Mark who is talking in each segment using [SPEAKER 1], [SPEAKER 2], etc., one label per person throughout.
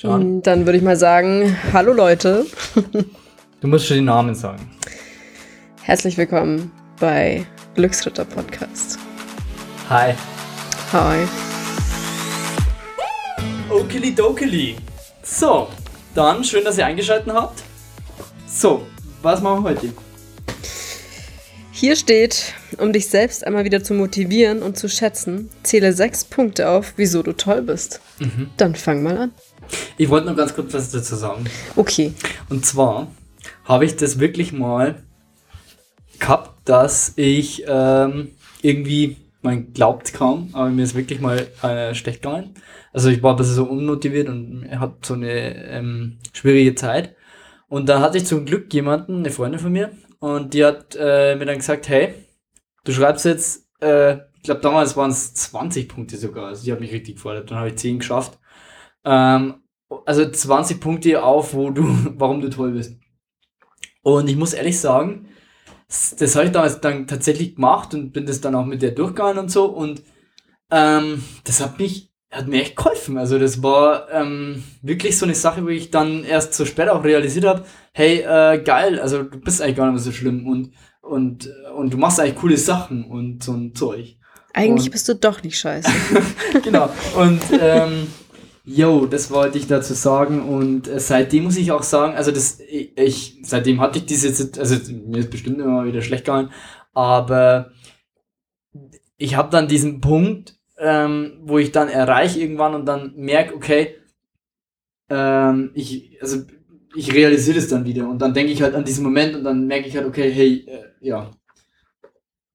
[SPEAKER 1] Schauen. Dann würde ich mal sagen, hallo Leute.
[SPEAKER 2] du musst schon den Namen sagen.
[SPEAKER 1] Herzlich willkommen bei Glücksritter Podcast.
[SPEAKER 2] Hi.
[SPEAKER 1] Hi.
[SPEAKER 2] Okili dokili. So, dann schön, dass ihr eingeschaltet habt. So, was machen wir heute?
[SPEAKER 1] Hier steht, um dich selbst einmal wieder zu motivieren und zu schätzen, zähle sechs Punkte auf, wieso du toll bist. Mhm. Dann fang mal an.
[SPEAKER 2] Ich wollte noch ganz kurz was dazu sagen.
[SPEAKER 1] Okay.
[SPEAKER 2] Und zwar habe ich das wirklich mal gehabt, dass ich ähm, irgendwie, man glaubt kaum, aber mir ist wirklich mal äh, schlecht gegangen. Also ich war ein bisschen so unmotiviert und hatte so eine ähm, schwierige Zeit. Und da hatte ich zum Glück jemanden, eine Freundin von mir, und die hat äh, mir dann gesagt, hey, du schreibst jetzt, äh, ich glaube damals waren es 20 Punkte sogar, also die hat mich richtig gefordert, dann habe ich 10 geschafft. Ähm, also 20 Punkte auf, wo du, warum du toll bist. Und ich muss ehrlich sagen, das habe ich damals dann tatsächlich gemacht und bin das dann auch mit der durchgegangen und so. Und ähm, das hat mich, hat mir echt geholfen. Also das war ähm, wirklich so eine Sache, wo ich dann erst so spät auch realisiert habe, hey, äh, geil, also du bist eigentlich gar nicht mehr so schlimm und, und, und du machst eigentlich coole Sachen und so ein Zeug.
[SPEAKER 1] Eigentlich und, bist du doch nicht scheiße.
[SPEAKER 2] genau. Und ähm, Jo, das wollte ich dazu sagen und äh, seitdem muss ich auch sagen, also das, ich, seitdem hatte ich diese, also mir ist bestimmt immer wieder schlecht gegangen, aber ich habe dann diesen Punkt, ähm, wo ich dann erreiche irgendwann und dann merke, okay, ähm, ich, also ich realisiere das dann wieder und dann denke ich halt an diesen Moment und dann merke ich halt, okay, hey, äh, ja,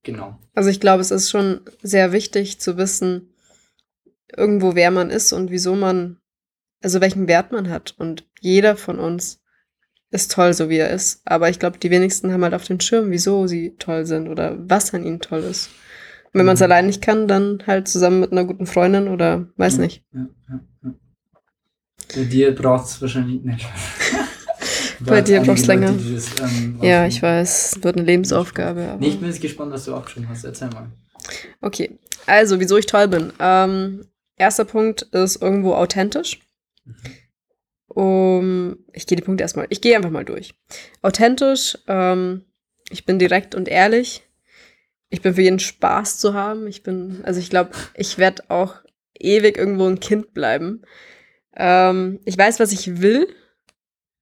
[SPEAKER 2] genau.
[SPEAKER 1] Also ich glaube, es ist schon sehr wichtig zu wissen, irgendwo, wer man ist und wieso man, also welchen Wert man hat. Und jeder von uns ist toll, so wie er ist. Aber ich glaube, die wenigsten haben halt auf den Schirm, wieso sie toll sind oder was an ihnen toll ist. Und wenn man es mhm. allein nicht kann, dann halt zusammen mit einer guten Freundin oder weiß nicht. Ja, ja, ja.
[SPEAKER 2] Bei dir braucht es wahrscheinlich nicht.
[SPEAKER 1] Bei dir braucht es länger. Dieses, ähm, ja, ich weiß, wird eine Lebensaufgabe.
[SPEAKER 2] Nee, ich bin jetzt gespannt, was du auch schon hast. Erzähl mal.
[SPEAKER 1] Okay, also, wieso ich toll bin. Ähm, Erster Punkt ist irgendwo authentisch. Um, ich gehe die Punkte erstmal, ich gehe einfach mal durch. Authentisch, ähm, ich bin direkt und ehrlich. Ich bin für jeden Spaß zu haben. Ich bin, also ich glaube, ich werde auch ewig irgendwo ein Kind bleiben. Ähm, ich weiß, was ich will.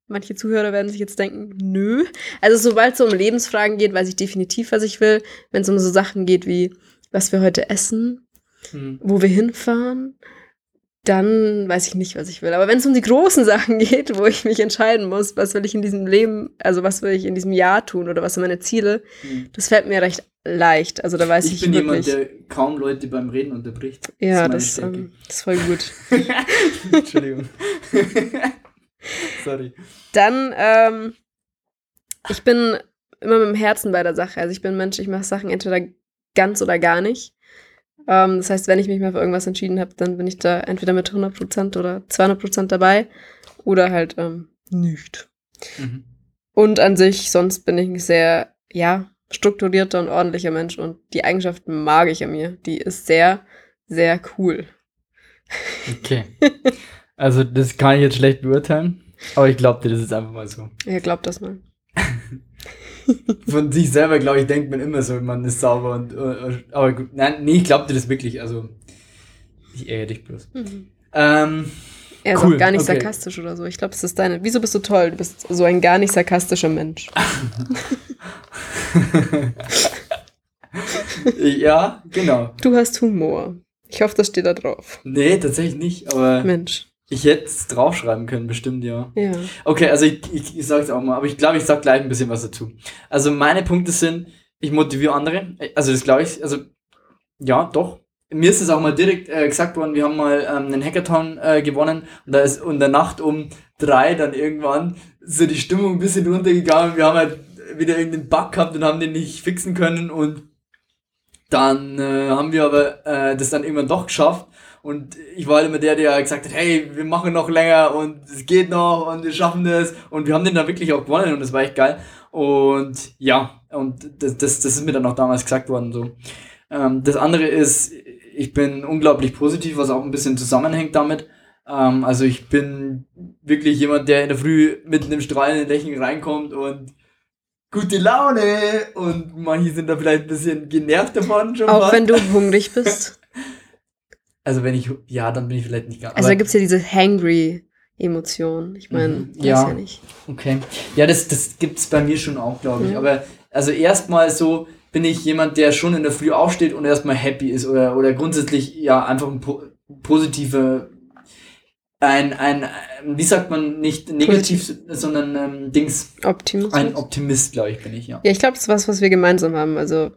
[SPEAKER 1] Manche Zuhörer werden sich jetzt denken, nö. Also sobald es so um Lebensfragen geht, weiß ich definitiv, was ich will. Wenn es um so Sachen geht wie, was wir heute essen, hm. wo wir hinfahren, dann weiß ich nicht, was ich will. Aber wenn es um die großen Sachen geht, wo ich mich entscheiden muss, was will ich in diesem Leben, also was will ich in diesem Jahr tun oder was sind meine Ziele, hm. das fällt mir recht leicht. Also da weiß ich,
[SPEAKER 2] ich bin wirklich, jemand, der kaum Leute beim Reden unterbricht.
[SPEAKER 1] Ja, das, das, ähm, das ist voll gut.
[SPEAKER 2] Entschuldigung. Sorry.
[SPEAKER 1] Dann, ähm, ich bin immer mit dem Herzen bei der Sache. Also ich bin Mensch, ich mache Sachen entweder ganz oder gar nicht. Ähm, das heißt, wenn ich mich mal für irgendwas entschieden habe, dann bin ich da entweder mit 100% oder 200% dabei oder halt ähm, nicht. Mhm. Und an sich, sonst bin ich ein sehr, ja, strukturierter und ordentlicher Mensch und die Eigenschaft mag ich an mir. Die ist sehr, sehr cool.
[SPEAKER 2] Okay. Also, das kann ich jetzt schlecht beurteilen, aber ich glaube dir, das ist einfach mal so.
[SPEAKER 1] Ja, glaub das mal.
[SPEAKER 2] Von sich selber, glaube ich, denkt man immer so, man ist sauber und, uh, aber gut, nein, nee, ich glaube dir das wirklich, also, ich ärgere dich bloß. Mhm. Ähm,
[SPEAKER 1] er ist cool. auch gar nicht okay. sarkastisch oder so. Ich glaube, es ist deine. Wieso bist du toll? Du bist so ein gar nicht sarkastischer Mensch.
[SPEAKER 2] ja, genau.
[SPEAKER 1] Du hast Humor. Ich hoffe, das steht da drauf.
[SPEAKER 2] Nee, tatsächlich nicht, aber.
[SPEAKER 1] Mensch.
[SPEAKER 2] Ich hätte es draufschreiben können, bestimmt,
[SPEAKER 1] ja. Ja.
[SPEAKER 2] Okay, also ich, ich, ich sage es auch mal, aber ich glaube, ich sage gleich ein bisschen was dazu. Also meine Punkte sind, ich motiviere andere. Also das glaube ich, also ja, doch. Mir ist es auch mal direkt äh, gesagt worden, wir haben mal ähm, einen Hackathon äh, gewonnen und da ist in der Nacht um drei dann irgendwann so die Stimmung ein bisschen runtergegangen. Wir haben halt wieder irgendeinen Bug gehabt und haben den nicht fixen können und dann äh, haben wir aber äh, das dann irgendwann doch geschafft und ich war halt immer der, der gesagt hat, hey, wir machen noch länger und es geht noch und wir schaffen das. Und wir haben den dann wirklich auch gewonnen und das war echt geil. Und ja, und das, das, das ist mir dann auch damals gesagt worden. So. Ähm, das andere ist, ich bin unglaublich positiv, was auch ein bisschen zusammenhängt damit. Ähm, also ich bin wirklich jemand, der in der Früh mit einem strahlenden Lächeln reinkommt und gute Laune und manche sind da vielleicht ein bisschen genervt davon schon
[SPEAKER 1] Auch
[SPEAKER 2] fast.
[SPEAKER 1] wenn du hungrig bist.
[SPEAKER 2] Also wenn ich, ja, dann bin ich vielleicht nicht ganz.
[SPEAKER 1] Also da gibt es ja diese Hangry-Emotion. Ich meine,
[SPEAKER 2] Mhm.
[SPEAKER 1] weiß
[SPEAKER 2] Ja.
[SPEAKER 1] ja nicht.
[SPEAKER 2] Okay. Ja, das, das gibt's bei mir schon auch, glaube ich.
[SPEAKER 1] Mhm.
[SPEAKER 2] Aber also erstmal so bin ich jemand, der schon in der Früh aufsteht und erstmal happy ist oder, oder grundsätzlich ja einfach ein po positive, ein, ein, wie sagt man, nicht negativ, sondern ähm, Dings,
[SPEAKER 1] Optimismus.
[SPEAKER 2] ein Optimist, glaube ich, bin ich, ja.
[SPEAKER 1] ja, ich glaube, das ist was, was wir gemeinsam haben. Also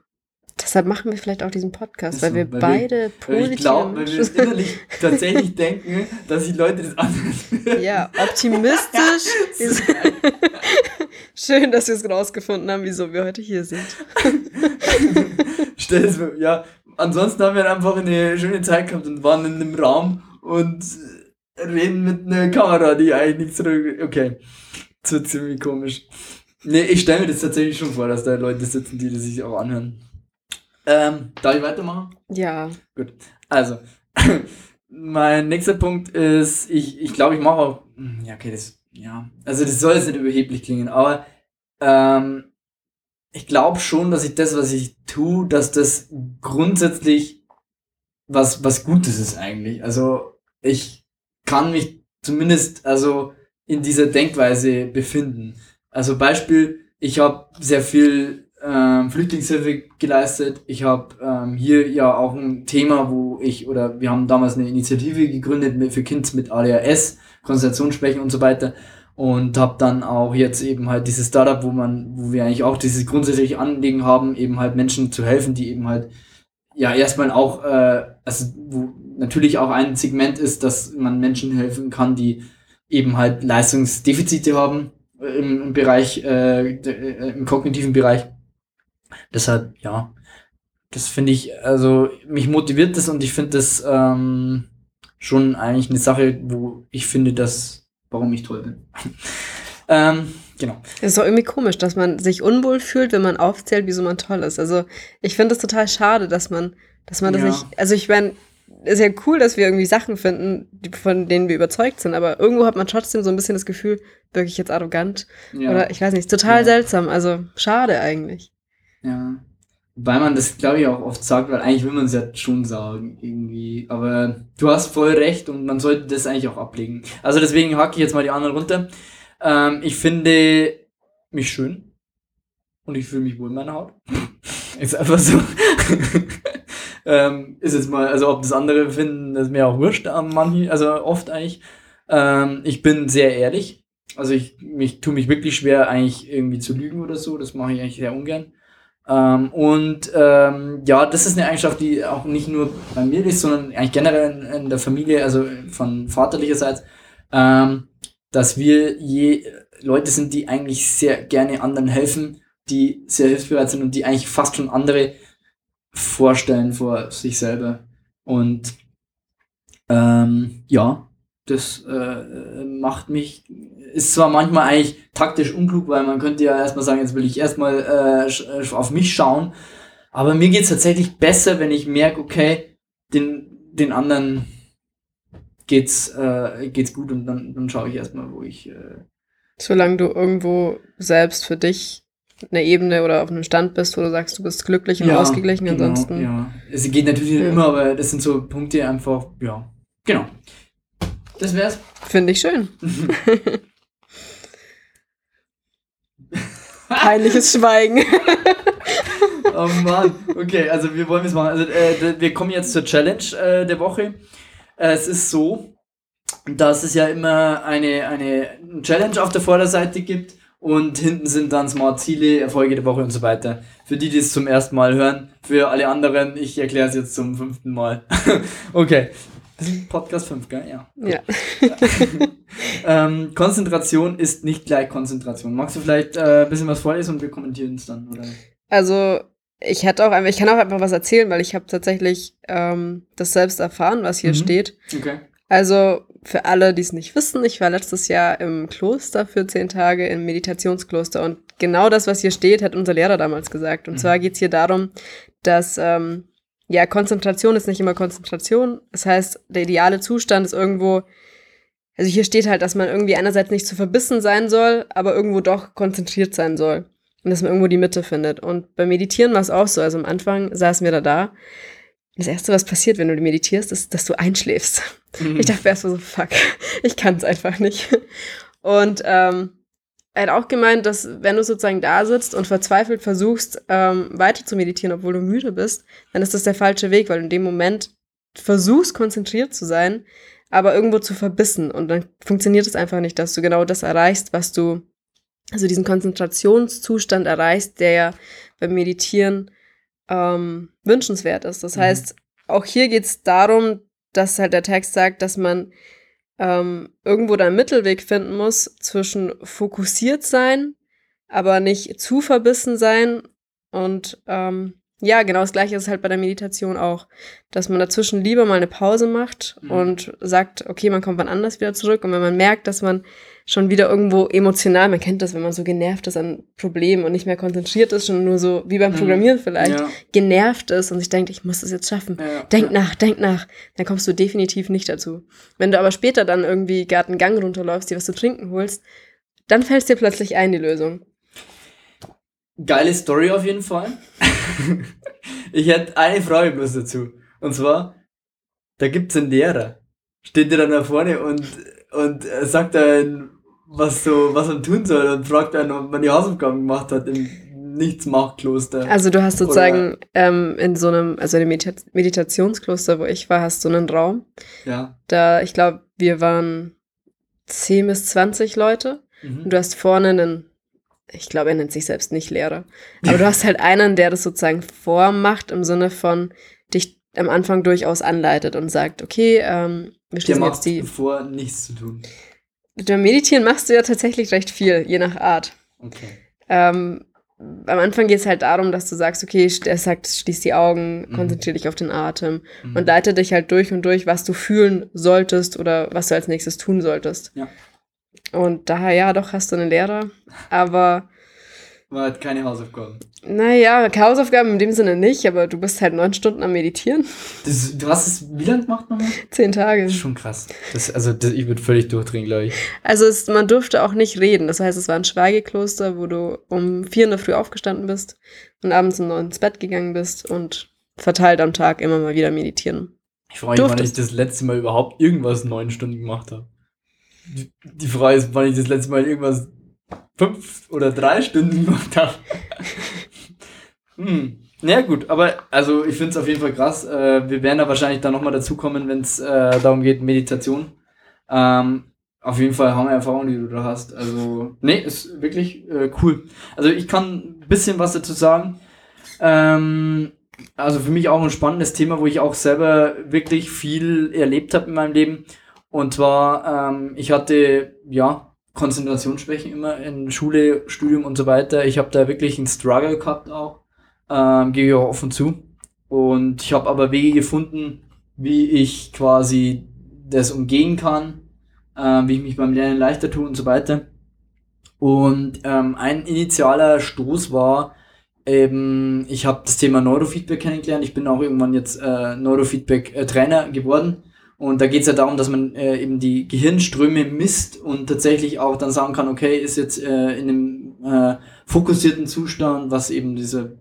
[SPEAKER 1] deshalb machen wir vielleicht auch diesen Podcast, weil
[SPEAKER 2] so,
[SPEAKER 1] wir
[SPEAKER 2] weil wir-
[SPEAKER 1] beide
[SPEAKER 2] Weil
[SPEAKER 1] positive
[SPEAKER 2] ich glaube, weil wir innerlich tatsächlich denken, dass die Leute das anders
[SPEAKER 1] Ja, optimistisch. ist Schön, dass wir es rausgefunden haben, wieso wir heute hier sind.
[SPEAKER 2] Stell es mir, ja. Ansonsten haben wir einfach eine schöne Zeit gehabt und waren in einem Raum und reden mit einer Kamera, die eigentlich nichts zurück. Okay. Das wird ziemlich komisch. Nee, ich stelle mir das tatsächlich schon vor, dass da Leute sitzen, die das sich auch anhören. Ähm, darf ich weitermachen?
[SPEAKER 1] Ja,
[SPEAKER 2] Also, mein nächster Punkt ist, ich, ich glaube, ich mache auch, hm, ja, okay, das, ja, also das soll jetzt nicht überheblich klingen, aber ähm, ich glaube schon, dass ich das, was ich tue, dass das grundsätzlich was, was Gutes ist eigentlich. Also, ich kann mich zumindest, also, in dieser Denkweise befinden. Also, Beispiel, ich habe sehr viel ähm, Flüchtlingshilfe geleistet. Ich habe ähm, hier ja auch ein Thema, wo ich, oder wir haben damals eine Initiative gegründet mit, für Kids mit ADHS, Konzentrationsschwächen und so weiter. Und habe dann auch jetzt eben halt dieses Startup, wo man, wo wir eigentlich auch dieses grundsätzliche Anliegen haben, eben halt Menschen zu helfen, die eben halt ja erstmal auch, äh, also wo natürlich auch ein Segment ist, dass man Menschen helfen kann, die eben halt Leistungsdefizite haben äh, im, im Bereich, äh, äh, im kognitiven Bereich. Deshalb, ja, das finde ich, also mich motiviert das und ich finde das ähm, schon eigentlich eine Sache, wo ich finde, dass, warum ich toll bin. ähm, genau.
[SPEAKER 1] es ist doch irgendwie komisch, dass man sich unwohl fühlt, wenn man aufzählt, wieso man toll ist. Also ich finde es total schade, dass man, dass man das
[SPEAKER 2] Ja.
[SPEAKER 1] nicht. Also ich meine, ist ja cool, dass wir irgendwie Sachen finden, von denen wir überzeugt sind, aber irgendwo hat man trotzdem so ein bisschen das Gefühl, wirklich jetzt arrogant.
[SPEAKER 2] Ja.
[SPEAKER 1] Oder ich weiß nicht, total
[SPEAKER 2] Ja.
[SPEAKER 1] seltsam. Also schade eigentlich.
[SPEAKER 2] Ja. Wobei man das, glaube ich, auch oft sagt, weil eigentlich will man es ja schon sagen, irgendwie. Aber du hast voll recht und man sollte das eigentlich auch ablegen. Also deswegen hacke ich jetzt mal die anderen runter. Ähm, ich finde mich schön und ich fühle mich wohl in meiner Haut. ist einfach so. ähm, ist jetzt mal, also ob das andere finden, das ist mir auch wurscht an manchen, also oft eigentlich. Ähm, ich bin sehr ehrlich. Also ich mich, tue mich wirklich schwer, eigentlich irgendwie zu lügen oder so. Das mache ich eigentlich sehr ungern. Ähm, und ähm, ja, das ist eine Eigenschaft, die auch nicht nur bei mir ist, sondern eigentlich generell in, in der Familie, also von vaterlicherseits, ähm, dass wir je Leute sind, die eigentlich sehr gerne anderen helfen, die sehr hilfsbereit sind und die eigentlich fast schon andere vorstellen vor sich selber. Und ähm, ja, das äh, macht mich, ist zwar manchmal eigentlich taktisch unklug, weil man könnte ja erstmal sagen, jetzt will ich erstmal äh, auf mich schauen, aber mir geht's tatsächlich besser, wenn ich merke, okay, den, den anderen geht's, äh, geht's gut und dann, dann schaue ich erstmal, wo ich. Äh,
[SPEAKER 1] Solange du irgendwo selbst für dich eine Ebene oder auf einem Stand bist, wo du sagst, du bist glücklich und ausgeglichen,
[SPEAKER 2] genau,
[SPEAKER 1] ansonsten.
[SPEAKER 2] Ja, es geht natürlich nicht
[SPEAKER 1] Ja.
[SPEAKER 2] immer, aber das sind so Punkte einfach, ja. Genau. Das wär's.
[SPEAKER 1] Finde ich schön. Peinliches Schweigen.
[SPEAKER 2] Oh Mann. Okay, also wir wollen es machen. Also äh, wir kommen jetzt zur Challenge äh, der Woche. Äh, es ist so, dass es ja immer eine, eine Challenge auf der Vorderseite gibt und hinten sind dann Smart Ziele, Erfolge der Woche und so weiter. Für die, die es zum ersten Mal hören, für alle anderen, ich erkläre es jetzt zum fünften Mal. okay. Das ist Podcast 5, gell? Ja.
[SPEAKER 1] Ja.
[SPEAKER 2] ähm, Konzentration ist nicht gleich Konzentration. Magst du vielleicht äh, ein bisschen was vorlesen und wir kommentieren es dann? Oder?
[SPEAKER 1] Also, ich hätte auch einfach, ich kann auch einfach was erzählen, weil ich habe tatsächlich ähm, das selbst erfahren, was hier
[SPEAKER 2] Mhm.
[SPEAKER 1] steht.
[SPEAKER 2] Okay.
[SPEAKER 1] Also, für alle, die es nicht wissen, ich war letztes Jahr im Kloster für zehn Tage, im Meditationskloster. Und genau das, was hier steht, hat unser Lehrer damals gesagt. Und
[SPEAKER 2] Mhm.
[SPEAKER 1] zwar geht es hier darum, dass ähm, ja, Konzentration ist nicht immer Konzentration. Das heißt, der ideale Zustand ist irgendwo also hier steht halt, dass man irgendwie einerseits nicht zu verbissen sein soll, aber irgendwo doch konzentriert sein soll. Und dass man irgendwo die Mitte findet. Und beim Meditieren war es auch so. Also am Anfang saßen wir da da. Das Erste, was passiert, wenn du meditierst, ist, dass du einschläfst. Mhm. Ich dachte erst so, fuck, ich kann es einfach nicht. Und ähm, er hat auch gemeint, dass wenn du sozusagen da sitzt und verzweifelt versuchst, ähm, weiter zu meditieren, obwohl du müde bist, dann ist das der falsche Weg, weil du in dem Moment versuchst, konzentriert zu sein, aber irgendwo zu verbissen. Und dann funktioniert es einfach nicht, dass du genau das erreichst, was du, also diesen Konzentrationszustand erreichst, der ja beim Meditieren ähm, wünschenswert ist. Das mhm. heißt, auch hier geht es darum, dass halt der Text sagt, dass man ähm, irgendwo da einen Mittelweg finden muss zwischen fokussiert sein, aber nicht zu verbissen sein. Und ähm, ja, genau das gleiche ist halt bei der Meditation auch, dass man dazwischen lieber mal eine Pause macht mhm. und sagt, okay, man kommt wann anders wieder zurück. Und wenn man merkt, dass man schon wieder irgendwo emotional, man kennt das, wenn man so genervt ist an Problemen und nicht mehr konzentriert ist, schon nur so wie beim mhm. Programmieren vielleicht, ja. genervt ist und sich denkt, ich muss das jetzt schaffen. Ja, denk ja. nach, denk nach. Dann kommst du definitiv nicht dazu. Wenn du aber später dann irgendwie gerade einen Gang runterläufst, dir was zu trinken holst, dann fällt dir plötzlich ein, die Lösung.
[SPEAKER 2] Geile Story auf jeden Fall. ich hätte eine Frage bloß dazu. Und zwar, da gibt's einen Lehrer. Steht der dann da vorne und, und sagt dann, was so, was man tun soll und fragt einen, ob man die Hausaufgaben gemacht hat im Nichtsmachkloster.
[SPEAKER 1] Also du hast sozusagen ähm, in so einem, also in dem Medita Meditationskloster, wo ich war, hast du einen Raum.
[SPEAKER 2] Ja.
[SPEAKER 1] Da, ich glaube, wir waren 10 bis 20 Leute. Mhm. Und du hast vorne einen, ich glaube, er nennt sich selbst nicht Lehrer. Aber du hast halt einen, der das sozusagen vormacht im Sinne von dich am Anfang durchaus anleitet und sagt, okay, ähm,
[SPEAKER 2] wir schließen der jetzt die. vor, nichts zu tun.
[SPEAKER 1] Mit dem Meditieren machst du ja tatsächlich recht viel, je nach Art.
[SPEAKER 2] Okay.
[SPEAKER 1] Ähm, am Anfang geht es halt darum, dass du sagst, okay, er sagt, schließ die Augen, mhm. konzentriere dich auf den Atem mhm. und leite dich halt durch und durch, was du fühlen solltest oder was du als nächstes tun solltest.
[SPEAKER 2] Ja.
[SPEAKER 1] Und daher, ja, doch hast du einen Lehrer, aber
[SPEAKER 2] man hat keine Hausaufgaben.
[SPEAKER 1] Naja, Hausaufgaben in dem Sinne nicht, aber du bist halt neun Stunden am Meditieren.
[SPEAKER 2] Das, du hast es wie lange gemacht nochmal?
[SPEAKER 1] Zehn Tage.
[SPEAKER 2] Das ist schon krass. Das, also das, ich würde völlig durchdrehen, glaube ich.
[SPEAKER 1] Also es, man durfte auch nicht reden. Das heißt, es war ein Schweigekloster, wo du um vier in der Früh aufgestanden bist und abends um neun ins Bett gegangen bist und verteilt am Tag immer mal wieder meditieren.
[SPEAKER 2] Ich freue mich, wann ich das letzte Mal überhaupt irgendwas neun Stunden gemacht habe. Die, Frage ist, wann ich das letzte Mal irgendwas fünf oder drei Stunden gemacht habe. hm. Na gut, aber also ich finde es auf jeden Fall krass. Äh, wir werden da wahrscheinlich dann nochmal dazukommen, wenn es äh, darum geht, Meditation. Ähm, auf jeden Fall haben wir Erfahrungen, die du da hast. Also, nee, ist wirklich äh, cool. Also ich kann ein bisschen was dazu sagen. Ähm, also für mich auch ein spannendes Thema, wo ich auch selber wirklich viel erlebt habe in meinem Leben. Und zwar, ähm, ich hatte, ja, Konzentrationsschwächen immer in Schule, Studium und so weiter. Ich habe da wirklich einen Struggle gehabt auch, ähm, gebe ich auch offen zu. Und ich habe aber Wege gefunden, wie ich quasi das umgehen kann, äh, wie ich mich beim Lernen leichter tue und so weiter. Und ähm, ein initialer Stoß war eben, ich habe das Thema Neurofeedback kennengelernt. Ich bin auch irgendwann jetzt äh, Neurofeedback-Trainer geworden und da geht es ja darum, dass man äh, eben die Gehirnströme misst und tatsächlich auch dann sagen kann, okay, ist jetzt äh, in einem äh, fokussierten Zustand, was eben diese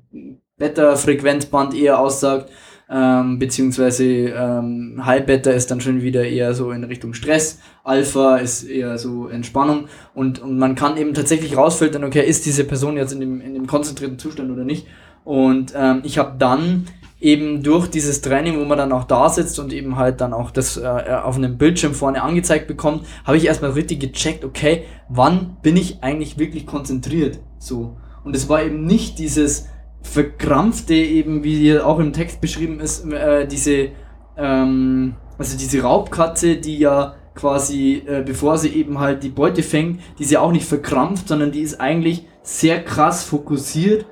[SPEAKER 2] Beta-Frequenzband eher aussagt, ähm, beziehungsweise ähm, High Beta ist dann schon wieder eher so in Richtung Stress, Alpha ist eher so Entspannung und, und man kann eben tatsächlich rausfiltern, okay, ist diese Person jetzt in dem, in dem konzentrierten Zustand oder nicht. Und ähm, ich habe dann eben durch dieses Training, wo man dann auch da sitzt und eben halt dann auch das äh, auf einem Bildschirm vorne angezeigt bekommt, habe ich erstmal richtig gecheckt, okay, wann bin ich eigentlich wirklich konzentriert? So. Und es war eben nicht dieses verkrampfte, eben wie hier auch im Text beschrieben ist, äh, diese, ähm, also diese Raubkatze, die ja quasi, äh, bevor sie eben halt die Beute fängt, die ist ja auch nicht verkrampft, sondern die ist eigentlich sehr krass fokussiert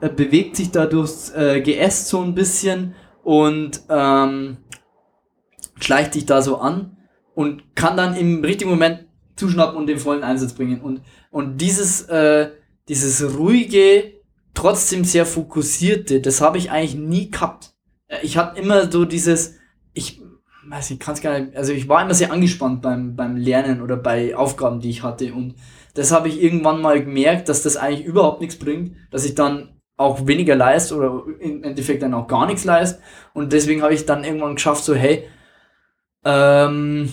[SPEAKER 2] äh, bewegt sich da durchs äh, Geäst so ein bisschen und ähm, schleicht sich da so an und kann dann im richtigen Moment zuschnappen und den vollen Einsatz bringen. Und, und dieses, äh, dieses ruhige, trotzdem sehr fokussierte, das habe ich eigentlich nie gehabt. Äh, ich hatte immer so dieses, ich weiß ich, kann es gar nicht, also ich war immer sehr angespannt beim, beim Lernen oder bei Aufgaben, die ich hatte und das habe ich irgendwann mal gemerkt, dass das eigentlich überhaupt nichts bringt, dass ich dann auch weniger leist oder im Endeffekt dann auch gar nichts leist. Und deswegen habe ich dann irgendwann geschafft, so, hey, ähm,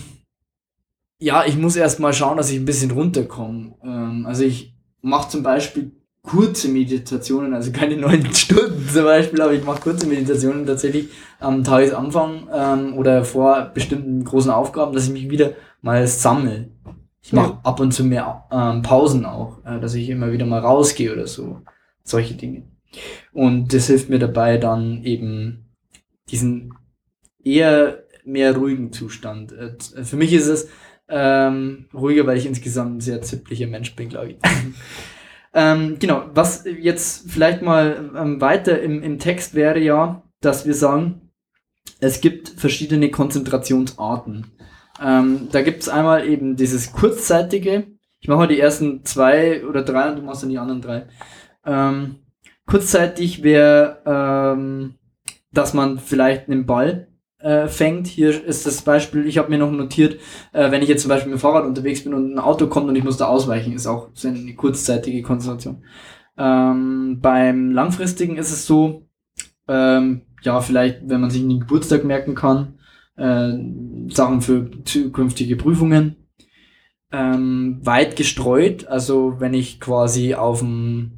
[SPEAKER 2] ja, ich muss erst mal schauen, dass ich ein bisschen runterkomme. Ähm, also ich mache zum Beispiel kurze Meditationen, also keine neun Stunden zum Beispiel, aber ich mache kurze Meditationen tatsächlich am Tagesanfang ähm, oder vor bestimmten großen Aufgaben, dass ich mich wieder mal sammle. Ich mache ja. ab und zu mehr ähm, Pausen auch, äh, dass ich immer wieder mal rausgehe oder so. Solche Dinge. Und das hilft mir dabei, dann eben diesen eher mehr ruhigen Zustand. Äh, für mich ist es ähm, ruhiger, weil ich insgesamt ein sehr zipplicher Mensch bin, glaube ich. ähm, genau, was jetzt vielleicht mal ähm, weiter im, im Text wäre ja, dass wir sagen, es gibt verschiedene Konzentrationsarten. Ähm, da gibt es einmal eben dieses kurzzeitige. Ich mache mal die ersten zwei oder drei und du machst dann die anderen drei. Kurzzeitig wäre, ähm, dass man vielleicht einen Ball äh, fängt. Hier ist das Beispiel, ich habe mir noch notiert, äh, wenn ich jetzt zum Beispiel mit dem Fahrrad unterwegs bin und ein Auto kommt und ich muss da ausweichen, ist auch so eine kurzzeitige Konzentration. Ähm, beim langfristigen ist es so, ähm, ja, vielleicht, wenn man sich einen Geburtstag merken kann, äh, Sachen für zukünftige Prüfungen. Ähm, weit gestreut, also wenn ich quasi auf dem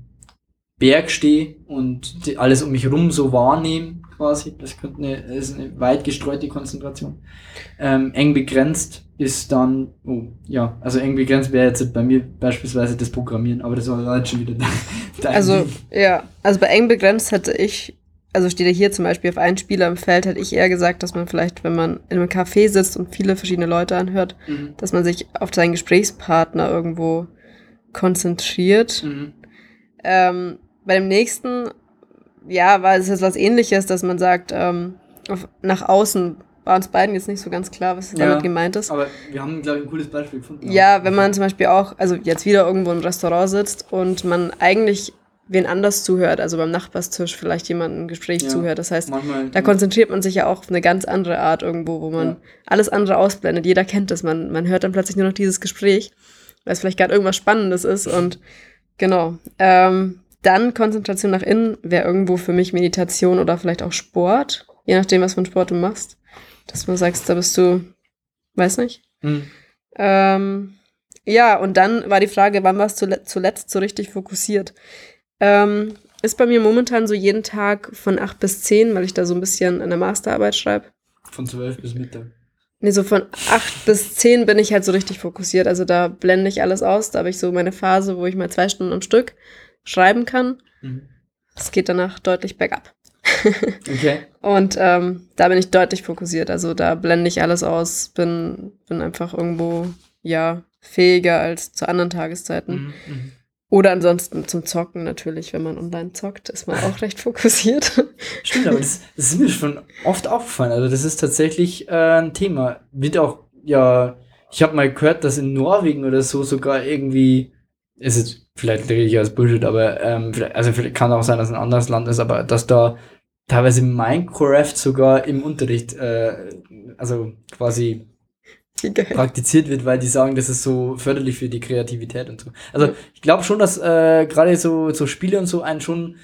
[SPEAKER 2] Berg stehe und die, alles um mich herum so wahrnehme, quasi. Das könnte eine, ist eine weit gestreute Konzentration. Ähm, eng begrenzt ist dann, oh, ja, also eng begrenzt wäre jetzt bei mir beispielsweise das Programmieren, aber das war jetzt schon wieder
[SPEAKER 1] dein Also, Ding. ja, also bei eng begrenzt hätte ich, also steht ja hier zum Beispiel auf einen Spieler im Feld, hätte ich eher gesagt, dass man vielleicht, wenn man in einem Café sitzt und viele verschiedene Leute anhört, mhm. dass man sich auf seinen Gesprächspartner irgendwo konzentriert. Mhm. Ähm, bei dem nächsten, ja, war es jetzt was ähnliches, dass man sagt, ähm, auf, nach außen war uns beiden jetzt nicht so ganz klar, was ja, damit gemeint ist.
[SPEAKER 2] Aber wir haben, glaube ich, ein cooles Beispiel gefunden.
[SPEAKER 1] Ja, wenn man zum Beispiel auch, also jetzt wieder irgendwo im Restaurant sitzt und man eigentlich wen anders zuhört, also beim Nachbarstisch vielleicht jemandem ein Gespräch ja, zuhört. Das heißt, manchmal, da konzentriert man sich ja auch auf eine ganz andere Art irgendwo, wo man ja. alles andere ausblendet. Jeder kennt das. Man, man hört dann plötzlich nur noch dieses Gespräch, weil es vielleicht gerade irgendwas Spannendes ist und genau. Ähm, dann Konzentration nach innen wäre irgendwo für mich Meditation oder vielleicht auch Sport, je nachdem, was für einen Sport du machst. Dass du sagst, da bist du, weiß nicht. Mhm. Ähm, ja, und dann war die Frage, wann warst du zuletzt so richtig fokussiert? Ähm, ist bei mir momentan so jeden Tag von 8 bis 10, weil ich da so ein bisschen an der Masterarbeit schreibe.
[SPEAKER 2] Von 12 bis Mittag.
[SPEAKER 1] Nee, so von 8 bis 10 bin ich halt so richtig fokussiert. Also da blende ich alles aus. Da habe ich so meine Phase, wo ich mal zwei Stunden am Stück schreiben kann. Mhm. Es geht danach deutlich bergab. okay. Und ähm, da bin ich deutlich fokussiert. Also da blende ich alles aus, bin, bin einfach irgendwo, ja, fähiger als zu anderen Tageszeiten. Mhm. mhm. Oder ansonsten zum Zocken natürlich, wenn man online zockt, ist man auch recht fokussiert.
[SPEAKER 2] Stimmt, aber das, das ist mir schon oft aufgefallen. Also das ist tatsächlich äh, ein Thema. Wird auch, ja, ich habe mal gehört, dass in Norwegen oder so sogar irgendwie, ist jetzt vielleicht rede ich als Bullshit, aber ähm, also vielleicht kann auch sein, dass ein anderes Land ist, aber dass da teilweise Minecraft sogar im Unterricht, äh, also quasi praktiziert wird, weil die sagen, das ist so förderlich für die Kreativität und so. Also ich glaube schon, dass äh, gerade so, so Spiele und so einen schon,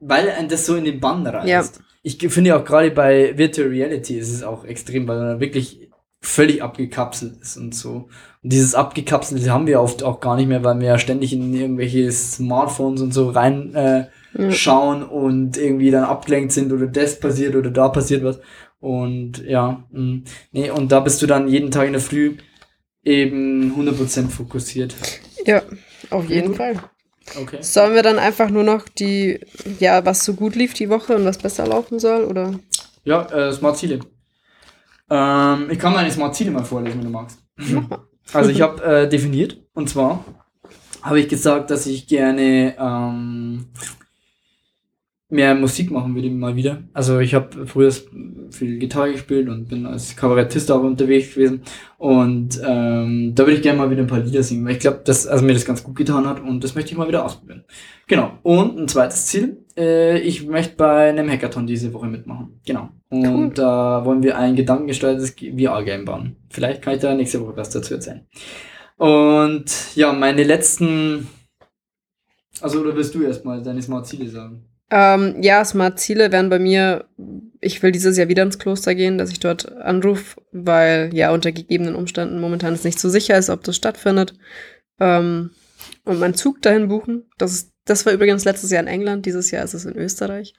[SPEAKER 2] weil ein das so in den Bann reißt. Ja. Ich finde auch gerade bei Virtual Reality ist es auch extrem, weil man wirklich völlig abgekapselt ist und so. Und dieses Abgekapselte haben wir oft auch gar nicht mehr, weil wir ja ständig in irgendwelche Smartphones und so rein äh, schauen und irgendwie dann abgelenkt sind oder das passiert oder da passiert was. Und ja, mh. Mm, nee, und da bist du dann jeden Tag in der Früh eben 100% fokussiert.
[SPEAKER 1] Ja, auf jeden Fall. Okay. Sollen wir dann einfach nur noch die, ja, was so gut lief die Woche und was besser laufen soll, oder?
[SPEAKER 2] Ja, äh, Smart Ziele. Ähm, ich kann meine Smart Ziele mal vorlesen, wenn du magst. Also ich habe äh, definiert, und zwar habe ich gesagt, dass ich gerne ähm, mehr Musik machen würde mal wieder. Also ich habe früher viel Gitarre gespielt und bin als Kabarettist auch unterwegs gewesen. Und ähm, da würde ich gerne mal wieder ein paar Lieder singen, weil ich glaube, dass also mir das ganz gut getan hat und das möchte ich mal wieder ausprobieren. Genau. Und ein zweites Ziel, äh, ich möchte bei einem Hackathon diese Woche mitmachen. Genau. Und
[SPEAKER 1] Cool.
[SPEAKER 2] da wollen wir ein gedankengesteuertes VR-Game bauen. Vielleicht kann ich da nächste Woche was dazu erzählen. Und ja, meine letzten. Also, oder willst du erstmal deine Smart-Ziele sagen?
[SPEAKER 1] Ähm, ja, Smart-Ziele wären bei mir, ich will dieses Jahr wieder ins Kloster gehen, dass ich dort anrufe, weil ja unter gegebenen Umständen momentan es nicht so sicher ist, ob das stattfindet. Ähm, und meinen Zug dahin buchen. Das, ist, das war übrigens letztes Jahr in England, dieses Jahr ist es in Österreich.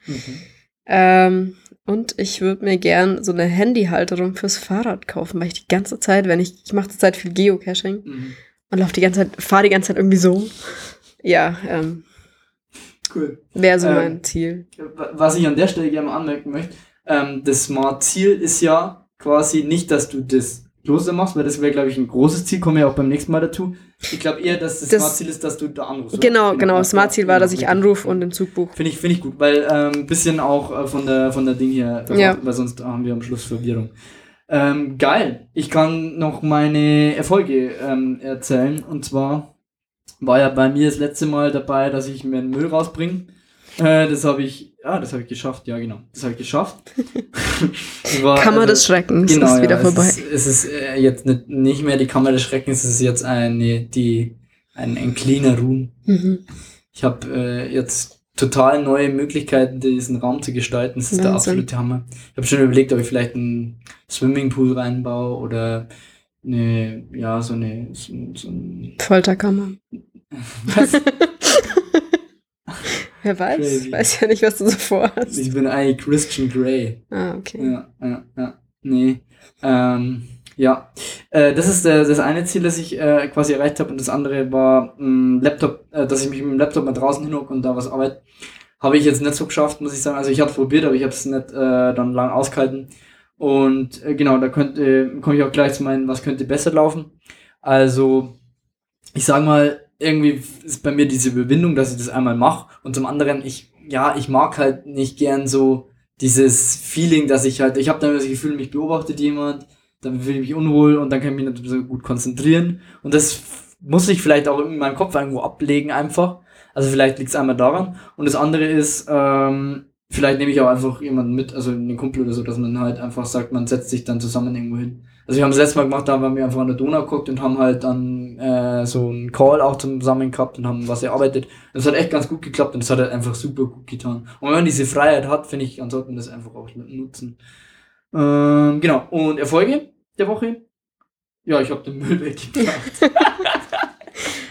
[SPEAKER 1] Ähm, und ich würde mir gern so eine Handyhalterung fürs Fahrrad kaufen, weil ich die ganze Zeit, wenn ich, ich mache zurzeit viel Geocaching
[SPEAKER 2] Mhm.
[SPEAKER 1] und laufe die ganze Zeit, fahre die ganze Zeit irgendwie so. Ja, ähm,
[SPEAKER 2] Cool.
[SPEAKER 1] wäre so
[SPEAKER 2] Ähm,
[SPEAKER 1] mein Ziel.
[SPEAKER 2] Was ich an der Stelle gerne mal anmerken möchte, ähm, das Smart-Ziel ist ja quasi nicht, dass du das Kloster machst, weil das wäre, glaube ich, ein großes Ziel, kommen wir ja auch beim nächsten Mal dazu. Ich glaube eher, dass das,
[SPEAKER 1] Das-
[SPEAKER 2] Smart-Ziel ist, dass du da anrufst. oder?
[SPEAKER 1] Genau, genau.
[SPEAKER 2] ja,
[SPEAKER 1] Smart-Ziel war,
[SPEAKER 2] genau,
[SPEAKER 1] dass ich
[SPEAKER 2] richtig.
[SPEAKER 1] anrufe und den Zug buche.
[SPEAKER 2] Finde ich, finde ich gut, weil ein ähm, bisschen auch äh, von der von der Ding hier,
[SPEAKER 1] Ja.
[SPEAKER 2] weil sonst haben wir am Schluss Verwirrung. Ähm, geil. Ich kann noch meine Erfolge ähm, erzählen. Und zwar war ja bei mir das letzte Mal dabei, dass ich mir den Müll rausbringe. Äh, das habe ich, ja, das habe ich geschafft. Ja, genau, das habe ich geschafft. War,
[SPEAKER 1] Kammer
[SPEAKER 2] also-
[SPEAKER 1] des Schreckens
[SPEAKER 2] Genau,
[SPEAKER 1] ist wieder
[SPEAKER 2] ja,
[SPEAKER 1] vorbei.
[SPEAKER 2] Es ist, es ist äh, jetzt nicht, nicht mehr die Kammer des Schreckens, es ist jetzt eine, die, ein, ein cleaner Room.
[SPEAKER 1] Mhm.
[SPEAKER 2] Ich habe äh, jetzt total neue Möglichkeiten, diesen Raum zu gestalten. Das ist der
[SPEAKER 1] Wahnsinn.
[SPEAKER 2] absolute Hammer. Ich habe schon überlegt, ob ich vielleicht einen Swimmingpool reinbaue oder eine, ja, so eine, so, so ein,
[SPEAKER 1] Folterkammer.
[SPEAKER 2] was?
[SPEAKER 1] Wer weiß,
[SPEAKER 2] Crazy.
[SPEAKER 1] weiß ja nicht, was du so vorhast.
[SPEAKER 2] Ich bin eigentlich Christian Grey.
[SPEAKER 1] Ah, okay.
[SPEAKER 2] Ja, ja, ja. Nee. Ähm, ja. Äh, das ist der, das eine Ziel, das ich äh, quasi erreicht habe. Und das andere war ein Laptop, äh, dass ich mich mit dem Laptop mal draußen hinhocke und da was arbeite. Habe ich jetzt nicht so geschafft, muss ich sagen. Also ich habe es probiert, aber ich habe es nicht äh, dann lang ausgehalten. Und äh, genau, da könnte, komme ich auch gleich zu meinen, was könnte besser laufen. Also, ich sag mal, irgendwie ist bei mir diese Überwindung, dass ich das einmal mache. Und zum anderen, ich, ja, ich mag halt nicht gern so dieses Feeling, dass ich halt, ich habe dann das Gefühl, mich beobachtet jemand, dann fühle ich mich unwohl und dann kann ich mich nicht so gut konzentrieren. Und das muss ich vielleicht auch in meinem Kopf irgendwo ablegen einfach. Also vielleicht liegt es einmal daran. Und das andere ist, ähm, vielleicht nehme ich auch einfach jemanden mit, also einen Kumpel oder so, dass man halt einfach sagt, man setzt sich dann zusammen irgendwo hin. Also wir haben das letzte Mal gemacht, da haben wir einfach an der Donau geguckt und haben halt dann äh, so einen Call auch zusammen gehabt und haben was erarbeitet. Das hat echt ganz gut geklappt und das hat halt einfach super gut getan. Und wenn man diese Freiheit hat, finde ich, dann sollte man das einfach auch nutzen. Ähm, genau. Und Erfolge der Woche? Ja, ich habe den Müll weggebracht.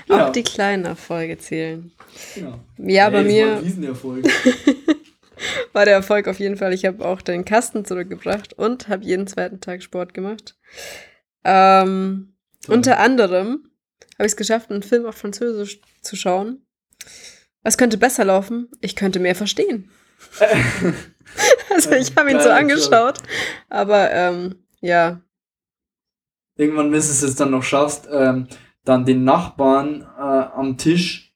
[SPEAKER 1] Auch die kleinen Erfolge zählen.
[SPEAKER 2] genau.
[SPEAKER 1] Ja, bei
[SPEAKER 2] Ey, das war
[SPEAKER 1] mir
[SPEAKER 2] ein Riesenerfolg.
[SPEAKER 1] war der Erfolg auf jeden Fall. Ich habe auch den Kasten zurückgebracht und habe jeden zweiten Tag Sport gemacht. Ähm, unter anderem habe ich es geschafft, einen Film auf Französisch zu schauen. Was könnte besser laufen? Ich könnte mehr verstehen. Also ich habe ihn so angeschaut, aber ähm, ja,
[SPEAKER 2] Irgendwann, wenn du es jetzt dann noch schaffst, ähm, dann den Nachbarn äh, am Tisch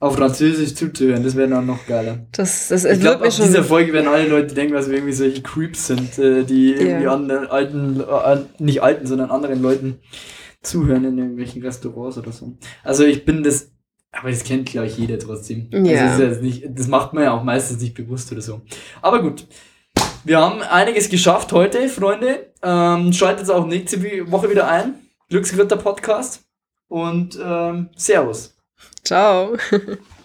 [SPEAKER 2] auf Französisch zuzuhören, das wäre dann noch geiler.
[SPEAKER 1] das, das
[SPEAKER 2] Ich glaube, auf dieser. Folge werden alle Leute denken, dass wir irgendwie solche Creeps sind, äh, die irgendwie
[SPEAKER 1] Ja.
[SPEAKER 2] anderen alten, äh, nicht alten, sondern anderen Leuten zuhören in irgendwelchen Restaurants oder so. Also ich bin das, aber das kennt glaube ich jeder trotzdem.
[SPEAKER 1] Ja.
[SPEAKER 2] Also das, nicht, das macht man ja auch meistens nicht bewusst oder so. Aber gut. Wir haben einiges geschafft heute, Freunde. Ähm, schaltet auch nächste Woche wieder ein. Glücksritter Podcast. Und ähm, Servus.
[SPEAKER 1] Ciao.